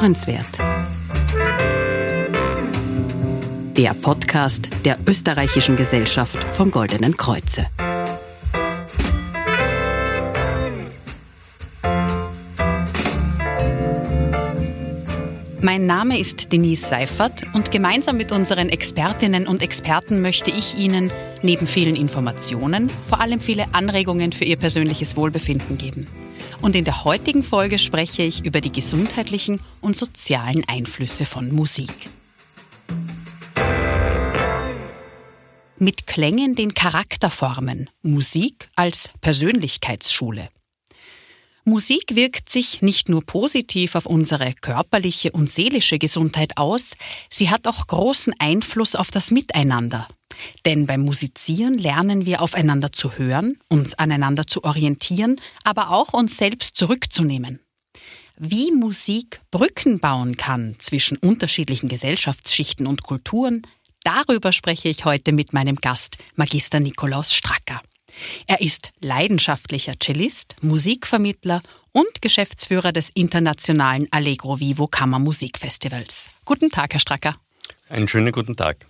Hörenswert. Der Podcast der Österreichischen Gesellschaft vom Goldenen Kreuze. Mein Name ist Denise Seifert und gemeinsam mit unseren Expertinnen und Experten möchte ich Ihnen neben vielen Informationen vor allem viele Anregungen für Ihr persönliches Wohlbefinden geben. Und in der heutigen Folge spreche ich über die gesundheitlichen und sozialen Einflüsse von Musik. Mit Klängen den Charakter formen. Musik als Persönlichkeitsschule. Musik wirkt sich nicht nur positiv auf unsere körperliche und seelische Gesundheit aus, sie hat auch großen Einfluss auf das Miteinander. Denn beim Musizieren lernen wir aufeinander zu hören, uns aneinander zu orientieren, aber auch uns selbst zurückzunehmen. Wie Musik Brücken bauen kann zwischen unterschiedlichen Gesellschaftsschichten und Kulturen, darüber spreche ich heute mit meinem Gast, Magister Nikolaus Stracker. Er ist leidenschaftlicher Cellist, Musikvermittler und Geschäftsführer des internationalen Allegro Vivo Kammermusikfestivals. Guten Tag, Herr Stracker. Einen schönen guten Tag.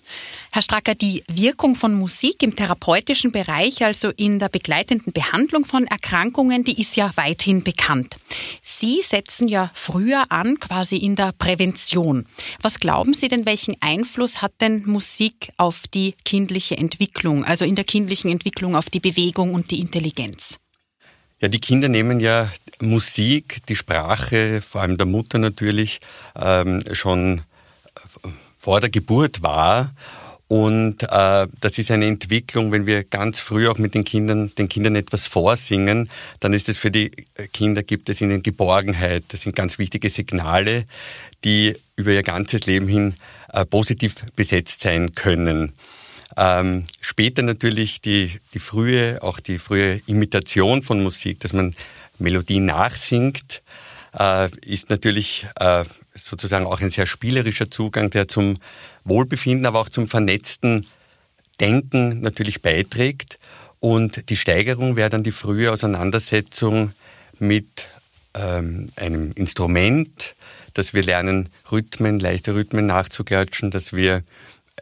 Herr Stracker, die Wirkung von Musik im therapeutischen Bereich, also in der begleitenden Behandlung von Erkrankungen, die ist ja weithin bekannt. Sie setzen ja früher an, quasi in der Prävention. Was glauben Sie denn, welchen Einfluss hat denn Musik auf die kindliche Entwicklung, also in der kindlichen Entwicklung auf die Bewegung und die Intelligenz? Ja, die Kinder nehmen ja Musik, die Sprache, vor allem der Mutter natürlich, ähm, schon vor der Geburt war. Und äh, das ist eine Entwicklung, wenn wir ganz früh auch mit den Kindern, den Kindern etwas vorsingen, dann ist es für die Kinder, gibt es ihnen Geborgenheit. Das sind ganz wichtige Signale, die über ihr ganzes Leben hin äh, positiv besetzt sein können. Ähm, später natürlich die, die frühe, auch die frühe Imitation von Musik, dass man Melodien nachsingt, ist natürlich äh, sozusagen auch ein sehr spielerischer Zugang, der zum Wohlbefinden, aber auch zum vernetzten Denken natürlich beiträgt. Und die Steigerung wäre dann die frühe Auseinandersetzung mit ähm, einem Instrument, dass wir lernen, Rhythmen, leichte Rhythmen nachzuklatschen, dass wir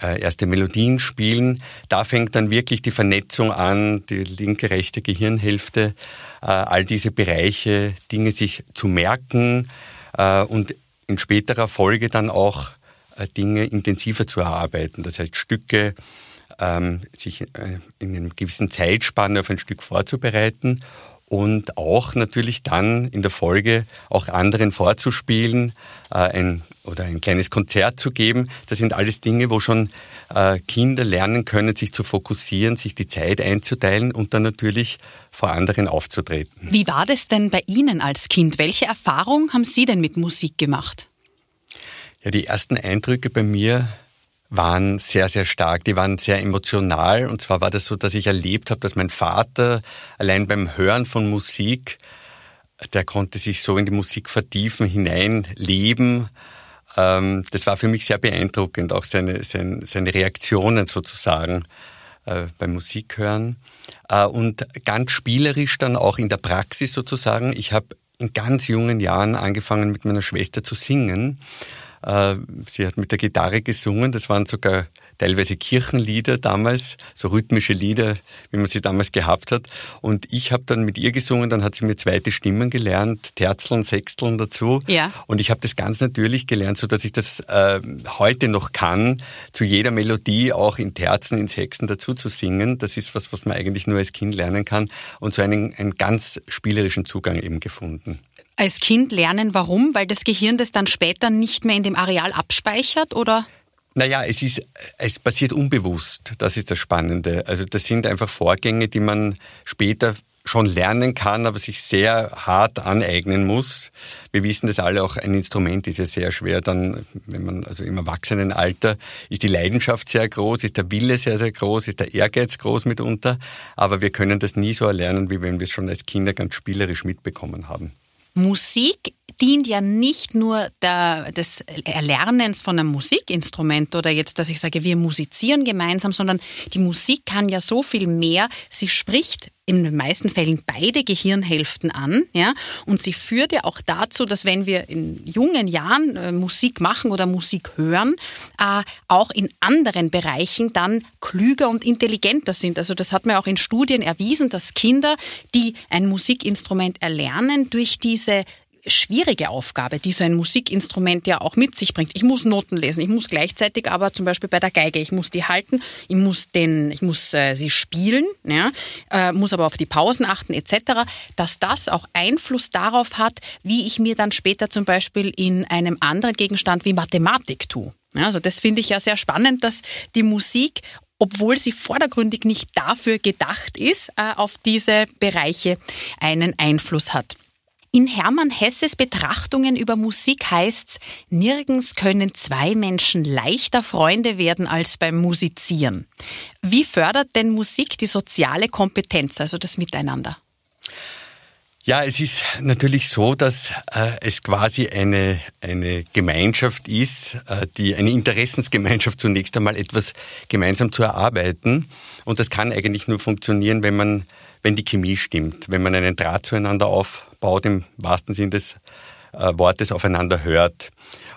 äh, erste Melodien spielen. Da fängt dann wirklich die Vernetzung an, die linke, rechte Gehirnhälfte, äh, all diese Bereiche, Dinge sich zu merken äh, und in späterer Folge dann auch Dinge intensiver zu erarbeiten. Das heißt, Stücke ähm, sich in einer gewissen Zeitspanne auf ein Stück vorzubereiten und auch natürlich dann in der Folge auch anderen vorzuspielen äh, ein, oder ein kleines Konzert zu geben. Das sind alles Dinge, wo schon äh, Kinder lernen können, sich zu fokussieren, sich die Zeit einzuteilen und dann natürlich vor anderen aufzutreten. Wie war das denn bei Ihnen als Kind? Welche Erfahrung haben Sie denn mit Musik gemacht? Ja, die ersten Eindrücke bei mir waren sehr, sehr stark. Die waren sehr emotional. Und zwar war das so, dass ich erlebt habe, dass mein Vater allein beim Hören von Musik, der konnte sich so in die Musik vertiefen, hineinleben. Ähm, das war für mich sehr beeindruckend, auch seine, seine, seine Reaktionen sozusagen äh, beim Musikhören. Äh, und ganz spielerisch dann auch in der Praxis sozusagen. Ich habe in ganz jungen Jahren angefangen mit meiner Schwester zu singen sie hat mit der Gitarre gesungen, das waren sogar teilweise Kirchenlieder damals, so rhythmische Lieder, wie man sie damals gehabt hat. Und ich habe dann mit ihr gesungen, dann hat sie mir zweite Stimmen gelernt, Terzeln, Sechsteln dazu. Ja. Und ich habe das ganz natürlich gelernt, so dass ich das äh, heute noch kann, zu jeder Melodie auch in Terzen, in Sechsten dazu zu singen. Das ist was, was man eigentlich nur als Kind lernen kann und so einen, einen ganz spielerischen Zugang eben gefunden als Kind lernen. Warum? Weil das Gehirn das dann später nicht mehr in dem Areal abspeichert oder? Naja, es ist, es passiert unbewusst. Das ist das Spannende. Also das sind einfach Vorgänge, die man später schon lernen kann, aber sich sehr hart aneignen muss. Wir wissen das alle, auch ein Instrument ist ja sehr schwer. Dann, wenn man, also im Erwachsenenalter, ist die Leidenschaft sehr groß, ist der Wille sehr, sehr groß, ist der Ehrgeiz groß mitunter. Aber wir können das nie so erlernen, wie wenn wir es schon als Kinder ganz spielerisch mitbekommen haben. Musik, dient ja nicht nur der, des Erlernens von einem Musikinstrument oder jetzt, dass ich sage, wir musizieren gemeinsam, sondern die Musik kann ja so viel mehr. Sie spricht in den meisten Fällen beide Gehirnhälften an, ja, und sie führt ja auch dazu, dass wenn wir in jungen Jahren äh, Musik machen oder Musik hören, äh, auch in anderen Bereichen dann klüger und intelligenter sind. Also das hat man auch in Studien erwiesen, dass Kinder, die ein Musikinstrument erlernen, durch diese schwierige Aufgabe, die so ein Musikinstrument ja auch mit sich bringt. Ich muss Noten lesen, ich muss gleichzeitig aber zum Beispiel bei der Geige, ich muss die halten, ich muss, den, ich muss äh, sie spielen, ja, äh, muss aber auf die Pausen achten etc., dass das auch Einfluss darauf hat, wie ich mir dann später zum Beispiel in einem anderen Gegenstand wie Mathematik tue. Ja, also das finde ich ja sehr spannend, dass die Musik obwohl sie vordergründig nicht dafür gedacht ist, äh, auf diese Bereiche einen Einfluss hat. In Hermann Hesses Betrachtungen über Musik heißt's, nirgends können zwei Menschen leichter Freunde werden als beim Musizieren. Wie fördert denn Musik die soziale Kompetenz, also das Miteinander? Ja, es ist natürlich so, dass äh, es quasi eine, eine Gemeinschaft ist, äh, die eine Interessensgemeinschaft zunächst einmal etwas gemeinsam zu erarbeiten. Und das kann eigentlich nur funktionieren, wenn man, wenn die Chemie stimmt, wenn man einen Draht zueinander auf, baut im wahrsten Sinn des äh, Wortes aufeinander hört.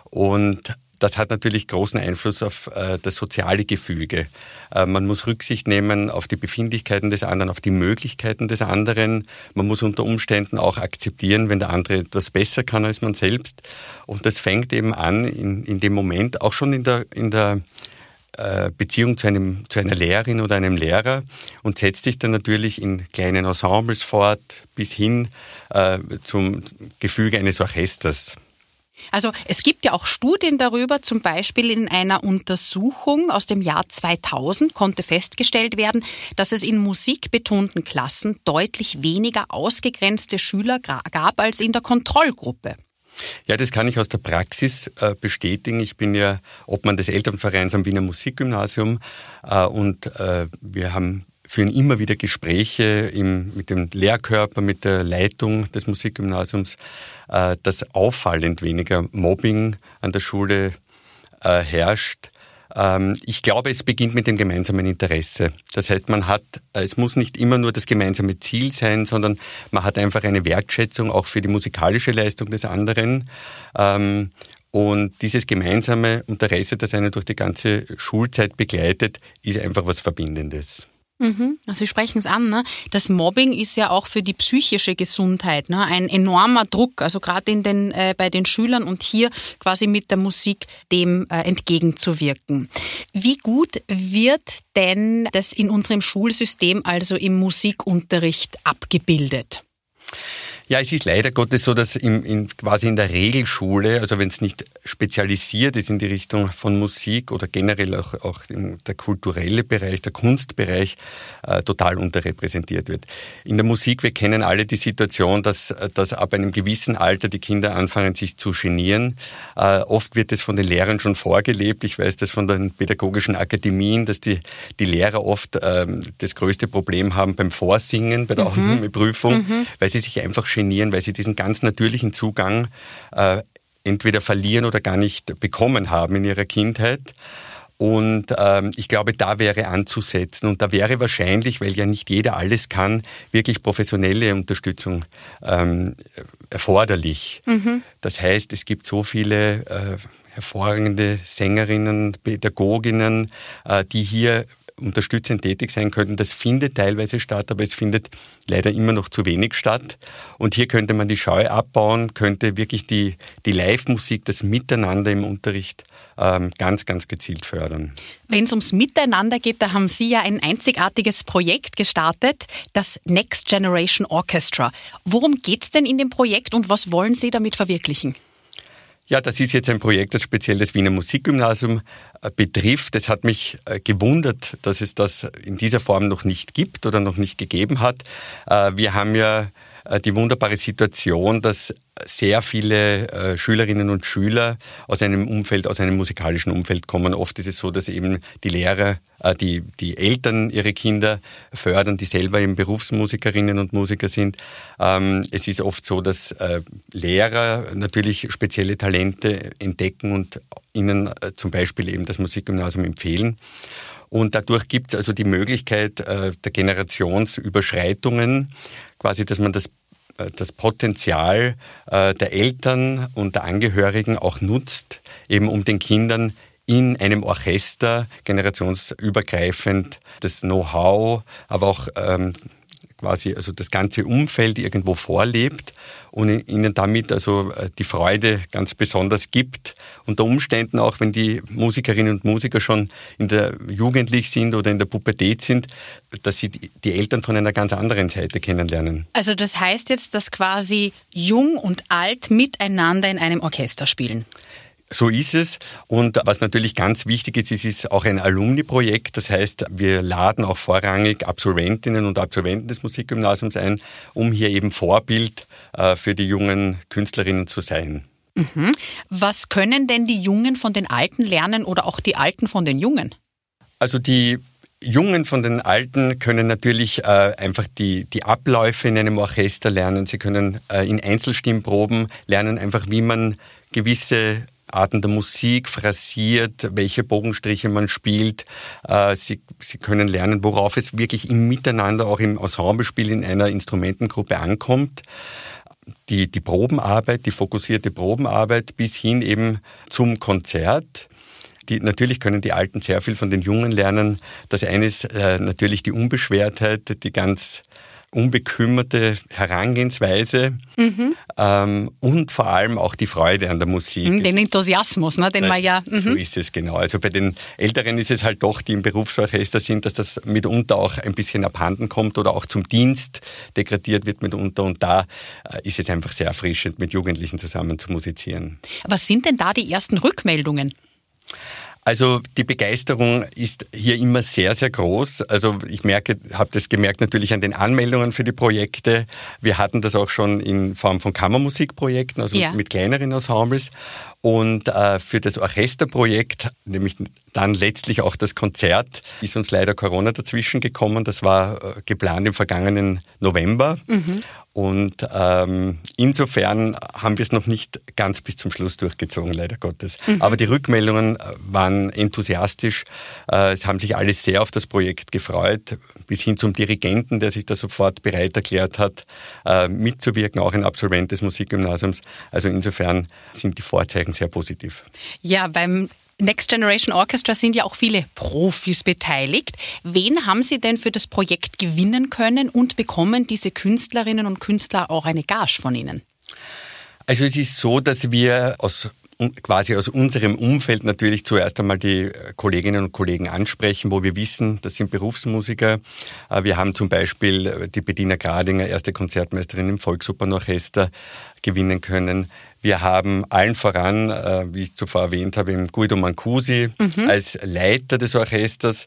Und das hat natürlich großen Einfluss auf äh, das soziale Gefüge. Äh, man muss Rücksicht nehmen auf die Befindlichkeiten des anderen, auf die Möglichkeiten des anderen. Man muss unter Umständen auch akzeptieren, wenn der andere etwas besser kann als man selbst. Und das fängt eben an in, in dem Moment, auch schon in der, in der Beziehung zu, einem, zu einer Lehrerin oder einem Lehrer und setzt sich dann natürlich in kleinen Ensembles fort bis hin äh, zum Gefüge eines Orchesters. Also es gibt ja auch Studien darüber, zum Beispiel in einer Untersuchung aus dem Jahr 2000 konnte festgestellt werden, dass es in musikbetonten Klassen deutlich weniger ausgegrenzte Schüler gab als in der Kontrollgruppe. Ja, das kann ich aus der Praxis äh, bestätigen. Ich bin ja Obmann des Elternvereins am Wiener Musikgymnasium äh, und äh, wir haben führen immer wieder Gespräche im, mit dem Lehrkörper, mit der Leitung des Musikgymnasiums, dass auffallend weniger Mobbing an der Schule herrscht. Ähm, ich glaube, es beginnt mit dem gemeinsamen Interesse. Das heißt, man hat, äh, es muss nicht immer nur das gemeinsame Ziel sein, sondern man hat einfach eine Wertschätzung auch für die musikalische Leistung des anderen. Ähm, und dieses gemeinsame Interesse, das einen durch die ganze Schulzeit begleitet, ist einfach was Verbindendes. Also Sie sprechen es an, ne? das Mobbing ist ja auch für die psychische Gesundheit ne? ein enormer Druck, also gerade in den, äh, bei den Schülern und hier quasi mit der Musik dem äh, entgegenzuwirken. Wie gut wird denn das in unserem Schulsystem, also im Musikunterricht, abgebildet? Ja, es ist leider Gottes so, dass im, in, quasi in der Regelschule, also wenn es nicht spezialisiert ist in die Richtung von Musik oder generell auch, auch der kulturelle Bereich, der Kunstbereich, äh, total unterrepräsentiert wird. In der Musik, wir kennen alle die Situation, dass, dass ab einem gewissen Alter die Kinder anfangen, sich zu genieren. Äh, oft wird es von den Lehrern schon vorgelebt. Ich weiß das von den pädagogischen Akademien, dass die, die Lehrer oft ähm, das größte Problem haben beim Vorsingen, bei der mhm. Aufnahmeprüfung, mhm. weil sie sich einfach genieren genieren, weil sie diesen ganz natürlichen Zugang äh, entweder verlieren oder gar nicht bekommen haben in ihrer Kindheit. Und ähm, ich glaube, da wäre anzusetzen. Und da wäre wahrscheinlich, weil ja nicht jeder alles kann, wirklich professionelle Unterstützung ähm, erforderlich. Mhm. Das heißt, es gibt so viele äh, hervorragende Sängerinnen, Pädagoginnen, äh, die hier unterstützend tätig sein könnten. Das findet teilweise statt, aber es findet leider immer noch zu wenig statt. Und hier könnte man die Scheu abbauen, könnte wirklich die, die Live-Musik, das Miteinander im Unterricht ähm, ganz, ganz gezielt fördern. Wenn es ums Miteinander geht, da haben Sie ja ein einzigartiges Projekt gestartet, das Next Generation Orchestra. Worum geht es denn in dem Projekt und was wollen Sie damit verwirklichen? Ja, das ist jetzt ein Projekt, das speziell das Wiener Musikgymnasium äh, betrifft. Es hat mich äh, gewundert, dass es das in dieser Form noch nicht gibt oder noch nicht gegeben hat. Äh, wir haben ja die wunderbare Situation, dass sehr viele äh, Schülerinnen und Schüler aus einem Umfeld, aus einem musikalischen Umfeld kommen. Oft ist es so, dass eben die Lehrer, äh, die, die Eltern ihre Kinder fördern, die selber eben Berufsmusikerinnen und Musiker sind. Ähm, es ist oft so, dass äh, Lehrer natürlich spezielle Talente entdecken und ihnen äh, zum Beispiel eben das Musikgymnasium empfehlen. Und dadurch gibt es also die Möglichkeit äh, der Generationsüberschreitungen, quasi, dass man das äh, das Potenzial äh, der Eltern und der Angehörigen auch nutzt, eben um den Kindern in einem Orchester generationsübergreifend das Know-how, aber auch ähm, quasi also das ganze Umfeld irgendwo vorlebt und ihnen damit also äh, die Freude ganz besonders gibt. Unter Umständen auch, wenn die Musikerinnen und Musiker schon in der Jugendlich sind oder in der Pubertät sind, dass sie die Eltern von einer ganz anderen Seite kennenlernen. Also das heißt jetzt, dass quasi jung und alt miteinander in einem Orchester spielen. So ist es. Und was natürlich ganz wichtig ist, ist, ist auch ein Alumni-Projekt. Das heißt, wir laden auch vorrangig Absolventinnen und Absolventen des Musikgymnasiums ein, um hier eben Vorbild äh, für die jungen Künstlerinnen zu sein. Mhm. Was können denn die Jungen von den Alten lernen oder auch die Alten von den Jungen? Also die Jungen von den Alten können natürlich äh, einfach die, die Abläufe in einem Orchester lernen. Sie können äh, in Einzelstimmproben lernen, einfach wie man gewisse Arten der Musik phrasiert, welche Bogenstriche man spielt. Äh, sie, sie können lernen, worauf es wirklich im Miteinander, auch im Ensemblespiel in einer Instrumentengruppe ankommt. Die, die Probenarbeit, die fokussierte Probenarbeit bis hin eben zum Konzert. Die, natürlich können die Alten sehr viel von den Jungen lernen. Das eine ist äh, natürlich die Unbeschwertheit, die ganz unbekümmerte Herangehensweise mhm. ähm, und vor allem auch die Freude an der Musik. Mhm, den Enthusiasmus, ne, den man ja. Mhm. So ist es genau. Also bei den Älteren ist es halt doch, die im Berufsorchester sind, dass das mitunter auch ein bisschen abhanden kommt oder auch zum Dienst degradiert wird mitunter. Und da äh, ist es einfach sehr erfrischend, mit Jugendlichen zusammen zu musizieren. Was sind denn da die ersten Rückmeldungen? Also die Begeisterung ist hier immer sehr, sehr groß. Also ich merke, habe das gemerkt natürlich an den Anmeldungen für die Projekte. Wir hatten das auch schon in Form von Kammermusikprojekten, also ja. mit kleineren Ensembles. Und äh, für das Orchesterprojekt, nämlich dann letztlich auch das Konzert, ist uns leider Corona dazwischen gekommen. Das war äh, geplant im vergangenen November. Mhm. Und ähm, insofern haben wir es noch nicht ganz bis zum Schluss durchgezogen, leider Gottes. Mhm. Aber die Rückmeldungen äh, waren enthusiastisch. Äh, es haben sich alle sehr auf das Projekt gefreut, bis hin zum Dirigenten, der sich da sofort bereit erklärt hat, äh, mitzuwirken, auch ein Absolvent des Musikgymnasiums. Also insofern sind die Vorzeichen sehr positiv. Ja, beim Next Generation Orchestra sind ja auch viele Profis beteiligt. Wen haben Sie denn für das Projekt gewinnen können und bekommen diese Künstlerinnen und Künstler auch eine Gage von Ihnen? Also es ist so, dass wir aus quasi aus unserem Umfeld natürlich zuerst einmal die Kolleginnen und Kollegen ansprechen, wo wir wissen, das sind Berufsmusiker. Äh, wir haben zum Beispiel die Bettina Gradinger, erste Konzertmeisterin im Volksopernorchester, gewinnen können. Wir haben allen voran, äh, wie ich zuvor erwähnt habe, Guido Mancusi mhm. als Leiter des Orchesters.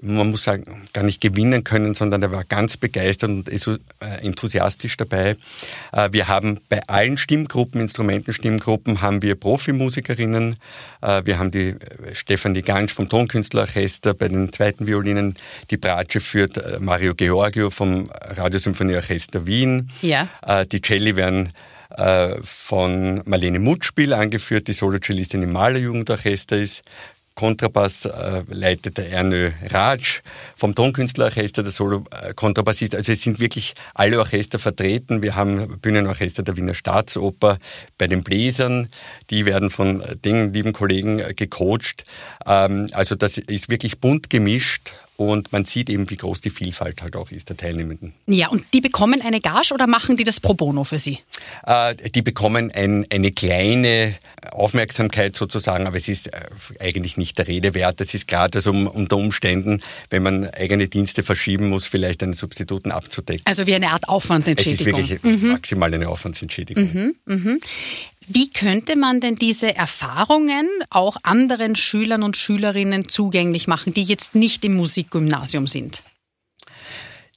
Man muss sagen, gar nicht gewinnen können, sondern er war ganz begeistert und äh, enthusiastisch dabei. Äh, wir haben bei allen Stimmgruppen, Instrumentenstimmgruppen, haben wir Profimusikerinnen. Äh, wir haben die Stefanie Gansch vom Tonkünstlerorchester, bei den zweiten Violinen die Bratsche führt Mario Georgio vom Radiosymphonieorchester Wien. Ja. Die Celli werden äh, von Marlene Mutspiel angeführt, die Solocellistin im Malerjugendorchester ist. Kontrabass äh, leitet der Ernö Raj vom Tonkünstlerorchester, der Solo-Kontrabassist. Also es sind wirklich alle Orchester vertreten. Wir haben Bühnenorchester der Wiener Staatsoper bei den Bläsern. Die werden von den lieben Kollegen gecoacht. Ähm, also das ist wirklich bunt gemischt und man sieht eben, wie groß die Vielfalt halt auch ist der Teilnehmenden. Ja, und die bekommen eine Gage oder machen die das pro bono für Sie? Äh, die bekommen ein, eine kleine Aufmerksamkeit sozusagen, aber es ist äh, eigentlich nicht der Rede wert. Das ist gerade also unter Umständen, wenn man eigene Dienste verschieben muss, vielleicht einen Substituten abzudecken. Also wie eine Art Aufwandsentschädigung. Es ist wirklich mhm. maximal eine Aufwandsentschädigung. Mhm, mh. Wie könnte man denn diese Erfahrungen auch anderen Schülern und Schülerinnen zugänglich machen, die jetzt nicht im Musikgymnasium sind?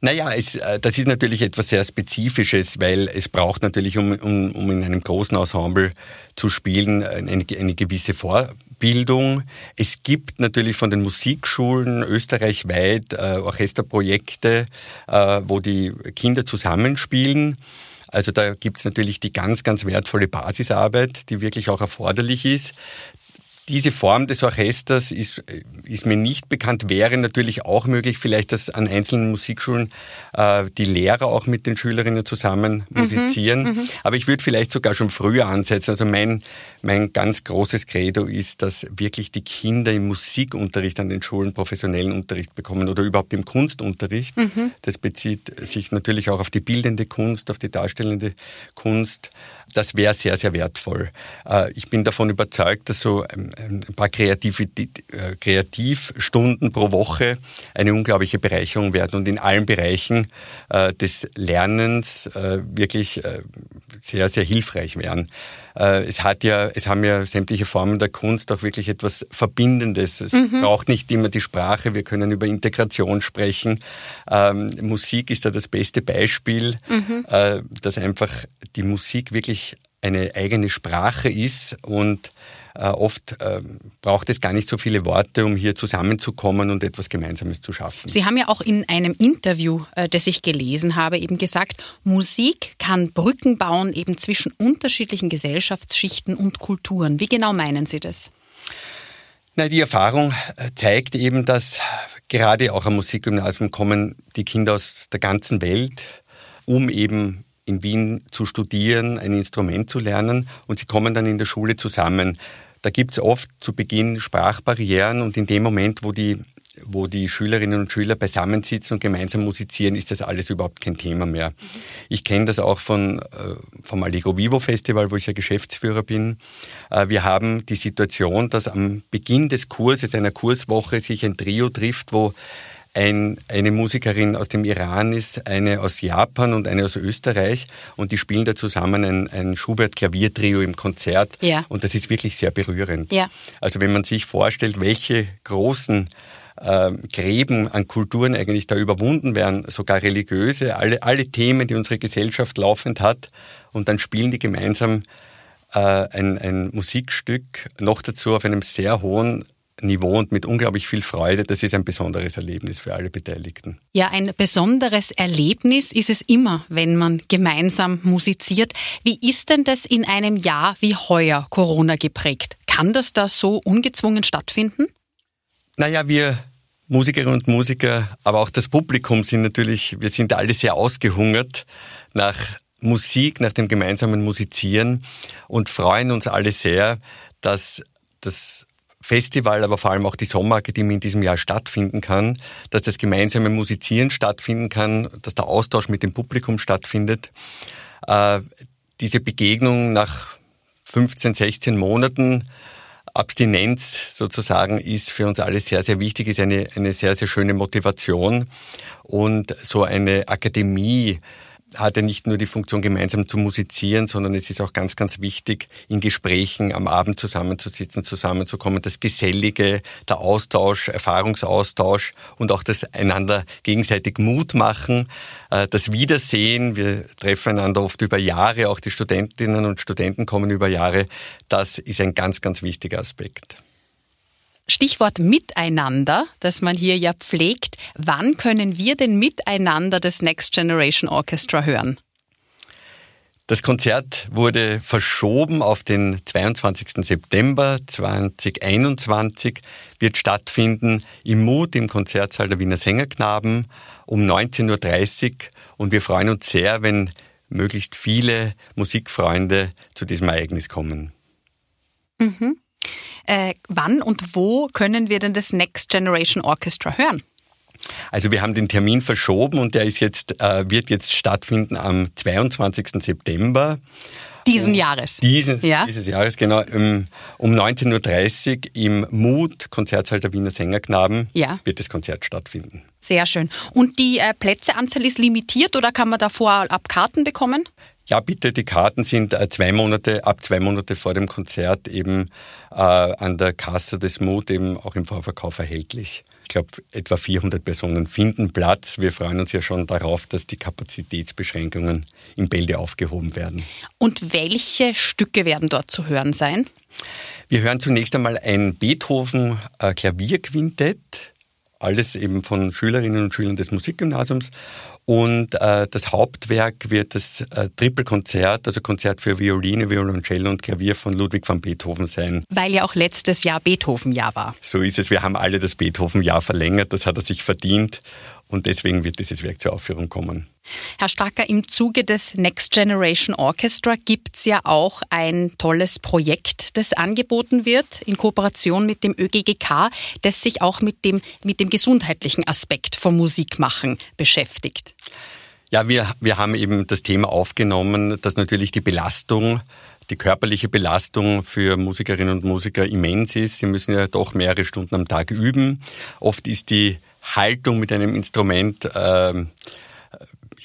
Naja, es, äh, das ist natürlich etwas sehr Spezifisches, weil es braucht natürlich, um, um, um in einem großen Ensemble zu spielen, eine, eine gewisse Vorbildung. Es gibt natürlich von den Musikschulen österreichweit äh, Orchesterprojekte, äh, wo die Kinder zusammenspielen. Also da gibt es natürlich die ganz, ganz wertvolle Basisarbeit, die wirklich auch erforderlich ist. Diese Form des Orchesters ist, ist mir nicht bekannt, wäre natürlich auch möglich, vielleicht, dass an einzelnen Musikschulen äh, die Lehrer auch mit den Schülerinnen zusammen mhm, musizieren. Mhm, Aber ich würde vielleicht sogar schon früher ansetzen. Also mein, mein ganz großes Credo ist, dass wirklich die Kinder im Musikunterricht an den Schulen professionellen Unterricht bekommen oder überhaupt im Kunstunterricht. Mhm. Das bezieht sich natürlich auch auf die bildende Kunst, auf die darstellende Kunst. Das wäre sehr, sehr wertvoll. Äh, ich bin davon überzeugt, dass so ähm, ein paar Kreativ äh, Kreativstunden pro Woche eine unglaubliche Bereicherung werden und in allen Bereichen äh, des Lernens wirklich sehr, sehr hilfreich wären. Es hat ja, es haben ja sämtliche Formen der Kunst auch wirklich etwas Verbindendes. Es mhm. braucht nicht immer die Sprache. Wir können über Integration sprechen. Ähm, Musik ist da das beste Beispiel, mhm. äh, dass einfach die Musik wirklich eine eigene Sprache ist und äh, oft äh, braucht es gar nicht so viele Worte, um hier zusammenzukommen und etwas Gemeinsames zu schaffen. Sie haben ja auch in einem Interview, äh, das ich gelesen habe, eben gesagt, Musik kann Brücken bauen eben zwischen unterschiedlichen Gesellschaftsschichten und Kulturen. Wie genau meinen Sie das? Na, die Erfahrung äh, zeigt eben, dass gerade auch am Musikgymnasium kommen die Kinder aus der ganzen Welt, um eben in Wien zu studieren, ein Instrument zu lernen und sie kommen dann in der Schule zusammen. Da gibt es oft zu Beginn Sprachbarrieren und in dem Moment, wo die, wo die Schülerinnen und Schüler beisammensitzen und gemeinsam musizieren, ist das alles überhaupt kein Thema mehr. Ich kenne das auch von, äh, vom Allegro Vivo Festival, wo ich ja Geschäftsführer bin. Äh, wir haben die Situation, dass am Beginn des Kurses, einer Kurswoche, sich ein Trio trifft, wo ein, eine Musikerin aus dem Iran ist, eine aus Japan und eine aus Österreich und die spielen da zusammen ein, ein Schubert-Klaviertrio im Konzert ja. und das ist wirklich sehr berührend. Ja. Also wenn man sich vorstellt, welche großen äh, Gräben an Kulturen eigentlich da überwunden werden, sogar religiöse, alle, alle Themen, die unsere Gesellschaft laufend hat und dann spielen die gemeinsam äh, ein, ein Musikstück, noch dazu auf einem sehr hohen Niveau und mit unglaublich viel Freude. Das ist ein besonderes Erlebnis für alle Beteiligten. Ja, ein besonderes Erlebnis ist es immer, wenn man gemeinsam musiziert. Wie ist denn das in einem Jahr wie heuer Corona geprägt? Kann das da so ungezwungen stattfinden? Naja, wir Musikerinnen und Musiker, aber auch das Publikum sind natürlich, wir sind alle sehr ausgehungert nach Musik, nach dem gemeinsamen Musizieren und freuen uns alle sehr, dass das Festival, aber vor allem auch die Sommerakademie in diesem Jahr stattfinden kann, dass das gemeinsame Musizieren stattfinden kann, dass der Austausch mit dem Publikum stattfindet. Äh, diese Begegnung nach 15, 16 Monaten Abstinenz sozusagen ist für uns alle sehr, sehr wichtig, ist eine, eine sehr, sehr schöne Motivation. Und so eine Akademie, hat ja nicht nur die Funktion, gemeinsam zu musizieren, sondern es ist auch ganz, ganz wichtig, in Gesprächen am Abend zusammenzusitzen, zusammenzukommen. Das Gesellige, der Austausch, Erfahrungsaustausch und auch das einander gegenseitig Mut machen, äh, das Wiedersehen. Wir treffen einander oft über Jahre, auch die Studentinnen und Studenten kommen über Jahre. Das ist ein ganz, ganz wichtiger Aspekt. Stichwort Miteinander, das man hier ja pflegt. Wann können wir denn miteinander das Next Generation Orchestra hören? Das Konzert wurde verschoben auf den 22. September 2021, wird stattfinden im Mut im Konzertsaal der Wiener Sängerknaben um 19.30 Uhr und wir freuen uns sehr, wenn möglichst viele Musikfreunde zu diesem Ereignis kommen. Mhm. Äh, wann und wo können wir denn das Next Generation Orchestra hören? Also wir haben den Termin verschoben und der ist jetzt, äh, wird jetzt stattfinden am 22. September. Diesen um, Jahres. Diesen, ja. Dieses Jahres, genau. Um, um 19.30 Uhr im Mut, Konzertsaal der Wiener Sängerknaben, ja. wird das Konzert stattfinden. Sehr schön. Und die äh, Plätzeanzahl ist limitiert oder kann man davor ab Karten bekommen? Ja, bitte, die Karten sind äh, zwei Monate, ab zwei Monate vor dem Konzert eben äh, an der Kasse des Mut eben auch im Vorverkauf erhältlich. ich glaube, etwa 400 Personen finden Platz. Wir freuen uns ja schon darauf, dass die Kapazitätsbeschränkungen im Bälde aufgehoben werden. Und welche Stücke werden dort zu hören sein? Wir hören zunächst einmal ein Beethoven Klavierquintett, alles eben von Schülerinnen und Schülern des Musikgymnasiums und äh, das Hauptwerk wird das äh, Trippelkonzert, also Konzert für Violine, Violoncello und Klavier von Ludwig van Beethoven sein. Weil ja auch letztes Jahr Beethoven-Jahr war. So ist es. Wir haben alle das Beethoven-Jahr verlängert. Das hat er sich verdient. Und deswegen wird dieses Werk zur Aufführung kommen. Herr Stracker, im Zuge des Next Generation Orchestra gibt es ja auch ein tolles Projekt, das angeboten wird in Kooperation mit dem ÖGGK, das sich auch mit dem, mit dem gesundheitlichen Aspekt vom Musikmachen beschäftigt. Ja, wir, wir haben eben das Thema aufgenommen, dass natürlich die Belastung die körperliche Belastung für Musikerinnen und Musiker immens ist. Sie müssen ja doch mehrere Stunden am Tag üben. Oft ist die Haltung mit einem Instrument ähm,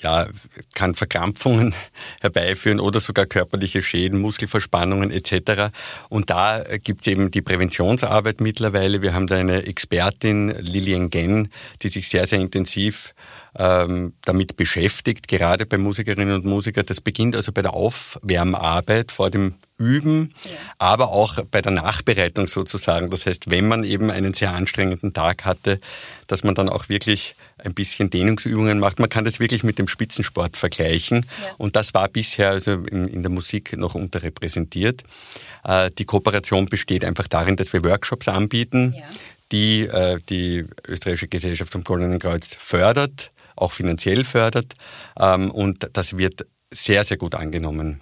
ja, kann Verkrampfungen herbeiführen oder sogar körperliche Schäden, Muskelverspannungen etc. Und da gibt es eben die Präventionsarbeit mittlerweile. Wir haben da eine Expertin, Lilian Genn, die sich sehr, sehr intensiv ähm, damit beschäftigt, gerade bei Musikerinnen und Musikern. Das beginnt also bei der Aufwärmarbeit vor dem Üben, ja. aber auch bei der Nachbereitung sozusagen. Das heißt, wenn man eben einen sehr anstrengenden Tag hatte, dass man dann auch wirklich ein bisschen Dehnungsübungen macht. Man kann das wirklich mit dem Spitzensport vergleichen. Ja. Und das war bisher also in, in, der Musik noch unterrepräsentiert. Äh, die Kooperation besteht einfach darin, dass wir Workshops anbieten, ja. die äh, die österreichische Gesellschaft vom Goldenen Kreuz fördert, auch finanziell fördert. Ähm, und das wird sehr, sehr gut angenommen.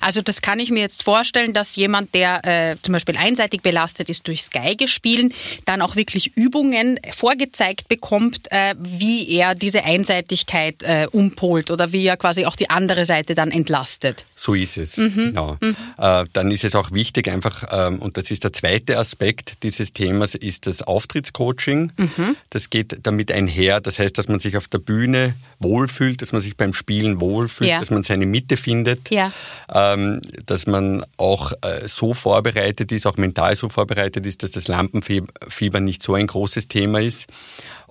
Also das kann ich mir jetzt vorstellen, dass jemand, der äh, zum Beispiel einseitig belastet ist durchs Geige spielen, dann auch wirklich Übungen vorgezeigt bekommt, äh, wie er diese Einseitigkeit äh, umpolt oder wie er quasi auch die andere Seite dann entlastet. So ist es, mhm. genau. Mhm. Äh, dann ist es auch wichtig, einfach, ähm, und das ist der zweite Aspekt dieses Themas, ist das Auftrittscoaching. Mhm. Das geht damit einher, das heißt, dass man sich auf der Bühne wohlfühlt, dass man sich beim Spielen wohlfühlt, ja. dass man seine Mitte findet. Ja ähm, dass man auch äh, so vorbereitet ist, auch mental so vorbereitet ist, dass das Lampenfieber nicht so ein großes Thema ist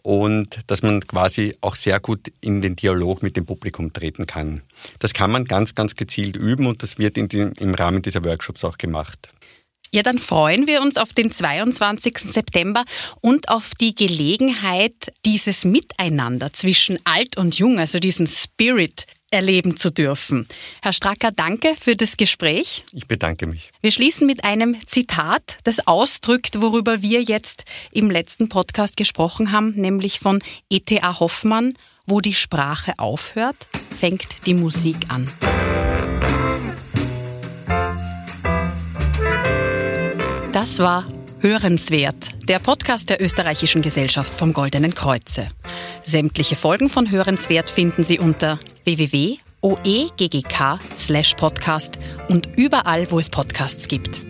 und dass man quasi auch sehr gut in den Dialog mit dem Publikum treten kann. Das kann man ganz, ganz gezielt üben und das wird den, im Rahmen dieser Workshops auch gemacht. Ja, dann freuen wir uns auf den 22. September und auf die Gelegenheit, dieses Miteinander zwischen alt und jung, also diesen Spirit erleben zu dürfen. Herr Stracker, danke für das Gespräch. Ich bedanke mich. Wir schließen mit einem Zitat, das ausdrückt, worüber wir jetzt im letzten Podcast gesprochen haben, nämlich von E.T.A. Hoffmann. Wo die Sprache aufhört, fängt die Musik an. Das war Hörenswert, der Podcast der Österreichischen Gesellschaft vom Goldenen Kreuze. Sämtliche Folgen von Hörenswert finden Sie unter www.oeggk/podcast und überall, wo es Podcasts gibt.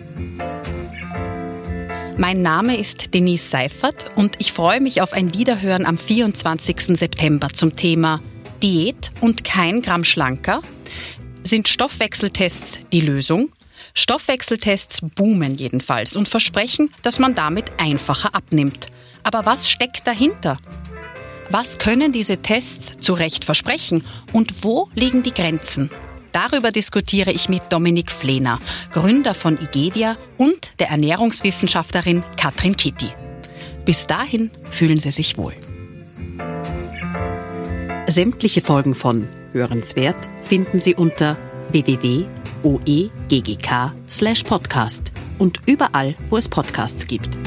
Mein Name ist Denise Seifert und ich freue mich auf ein Wiederhören am 24. September zum Thema Diät und kein Gramm schlanker. Sind Stoffwechseltests die Lösung? Stoffwechseltests boomen jedenfalls und versprechen, dass man damit einfacher abnimmt. Aber was steckt dahinter? Was können diese Tests zu Recht versprechen und wo liegen die Grenzen? Darüber diskutiere ich mit Dominik Flehner, Gründer von Igevia und der Ernährungswissenschaftlerin Katrin Chitti. Bis dahin fühlen Sie sich wohl. Sämtliche Folgen von Hörenswert finden Sie unter www.oeggk/podcast und überall, wo es Podcasts gibt.